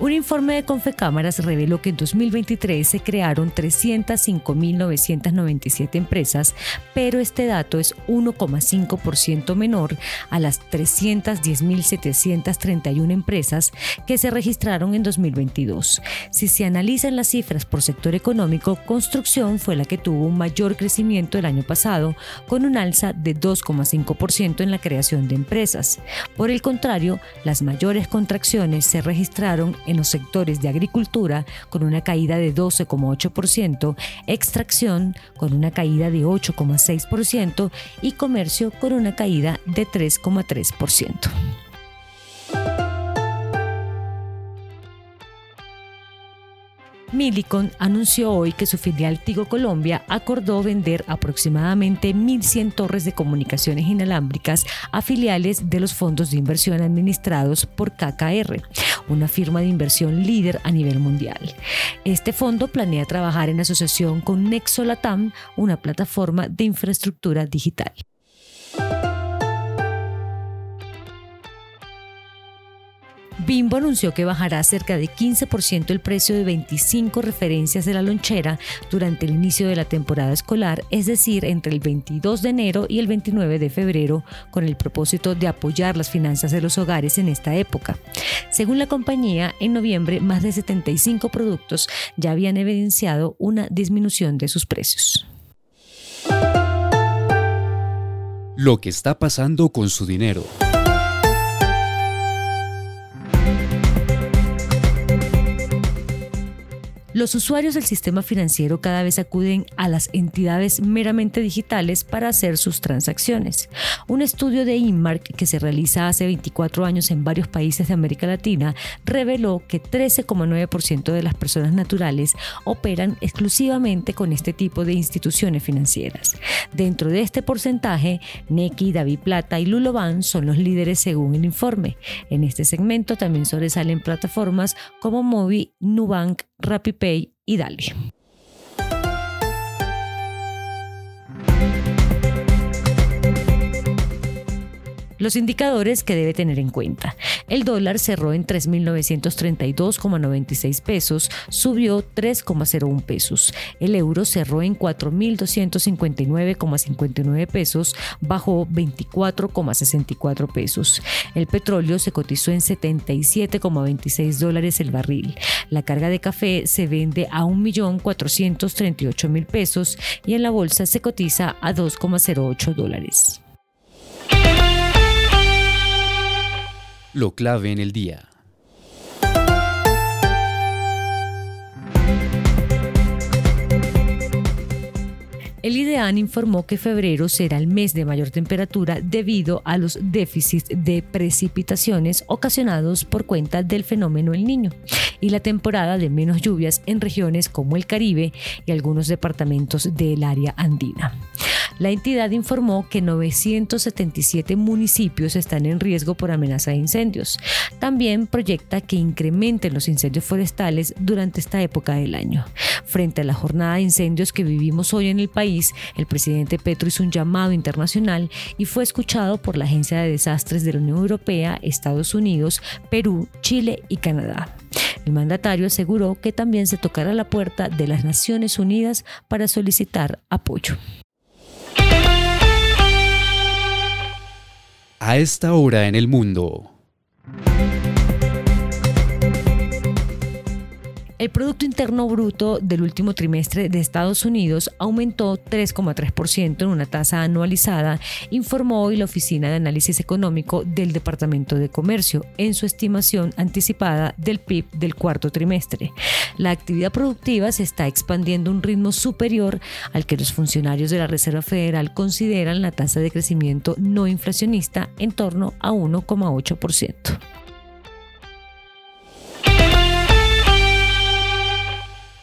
Un informe de Confecámaras reveló que en 2023 se crearon 305.997 empresas, pero este dato es 1,5% menor a las 310.731 empresas que se registraron en 2022. Si se analizan las cifras por sector económico, construcción fue la que tuvo un mayor crecimiento el año pasado, con un alza de 2,5% en la creación de empresas. Por el contrario, las mayores contracciones se registraron en los sectores de agricultura con una caída de 12,8%, extracción con una caída de 8,6% y comercio con una caída de 3,3%. Millicom anunció hoy que su filial Tigo Colombia acordó vender aproximadamente 1.100 torres de comunicaciones inalámbricas a filiales de los fondos de inversión administrados por KKR, una firma de inversión líder a nivel mundial. Este fondo planea trabajar en asociación con Nexolatam, una plataforma de infraestructura digital. Bimbo anunció que bajará cerca de 15% el precio de 25 referencias de la lonchera durante el inicio de la temporada escolar, es decir, entre el 22 de enero y el 29 de febrero, con el propósito de apoyar las finanzas de los hogares en esta época. Según la compañía, en noviembre más de 75 productos ya habían evidenciado una disminución de sus precios. Lo que está pasando con su dinero. Los usuarios del sistema financiero cada vez acuden a las entidades meramente digitales para hacer sus transacciones. Un estudio de Inmark que se realiza hace 24 años en varios países de América Latina reveló que 13,9% de las personas naturales operan exclusivamente con este tipo de instituciones financieras. Dentro de este porcentaje, Neki, David Plata y Luloban son los líderes según el informe. En este segmento también sobresalen plataformas como Mobi, Nubank, RappiPay y Dali. Los indicadores que debe tener en cuenta. El dólar cerró en 3.932,96 pesos, subió 3,01 pesos. El euro cerró en 4.259,59 pesos, bajó 24,64 pesos. El petróleo se cotizó en 77,26 dólares el barril. La carga de café se vende a 1.438.000 pesos y en la bolsa se cotiza a 2,08 dólares. Lo clave en el día. El IDEAN informó que febrero será el mes de mayor temperatura debido a los déficits de precipitaciones ocasionados por cuenta del fenómeno El Niño y la temporada de menos lluvias en regiones como el Caribe y algunos departamentos del área andina. La entidad informó que 977 municipios están en riesgo por amenaza de incendios. También proyecta que incrementen los incendios forestales durante esta época del año. Frente a la jornada de incendios que vivimos hoy en el país, el presidente Petro hizo un llamado internacional y fue escuchado por la Agencia de Desastres de la Unión Europea, Estados Unidos, Perú, Chile y Canadá. El mandatario aseguró que también se tocará la puerta de las Naciones Unidas para solicitar apoyo. A esta hora en el mundo. El Producto Interno Bruto del último trimestre de Estados Unidos aumentó 3,3% en una tasa anualizada, informó hoy la Oficina de Análisis Económico del Departamento de Comercio en su estimación anticipada del PIB del cuarto trimestre. La actividad productiva se está expandiendo a un ritmo superior al que los funcionarios de la Reserva Federal consideran la tasa de crecimiento no inflacionista en torno a 1,8%.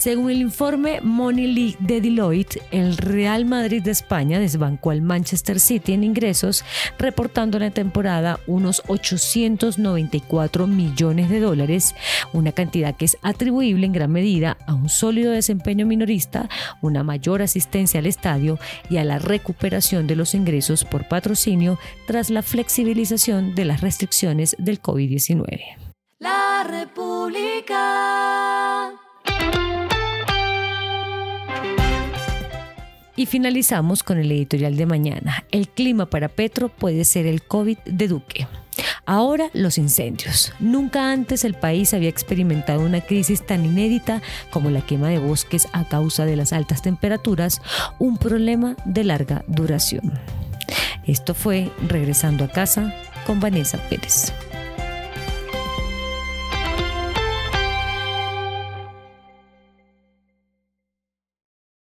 Según el informe Money League de Deloitte, el Real Madrid de España desbancó al Manchester City en ingresos, reportando en la temporada unos 894 millones de dólares, una cantidad que es atribuible en gran medida a un sólido desempeño minorista, una mayor asistencia al estadio y a la recuperación de los ingresos por patrocinio tras la flexibilización de las restricciones del COVID-19. La República. Y finalizamos con el editorial de mañana. El clima para Petro puede ser el COVID de Duque. Ahora los incendios. Nunca antes el país había experimentado una crisis tan inédita como la quema de bosques a causa de las altas temperaturas, un problema de larga duración. Esto fue Regresando a casa con Vanessa Pérez.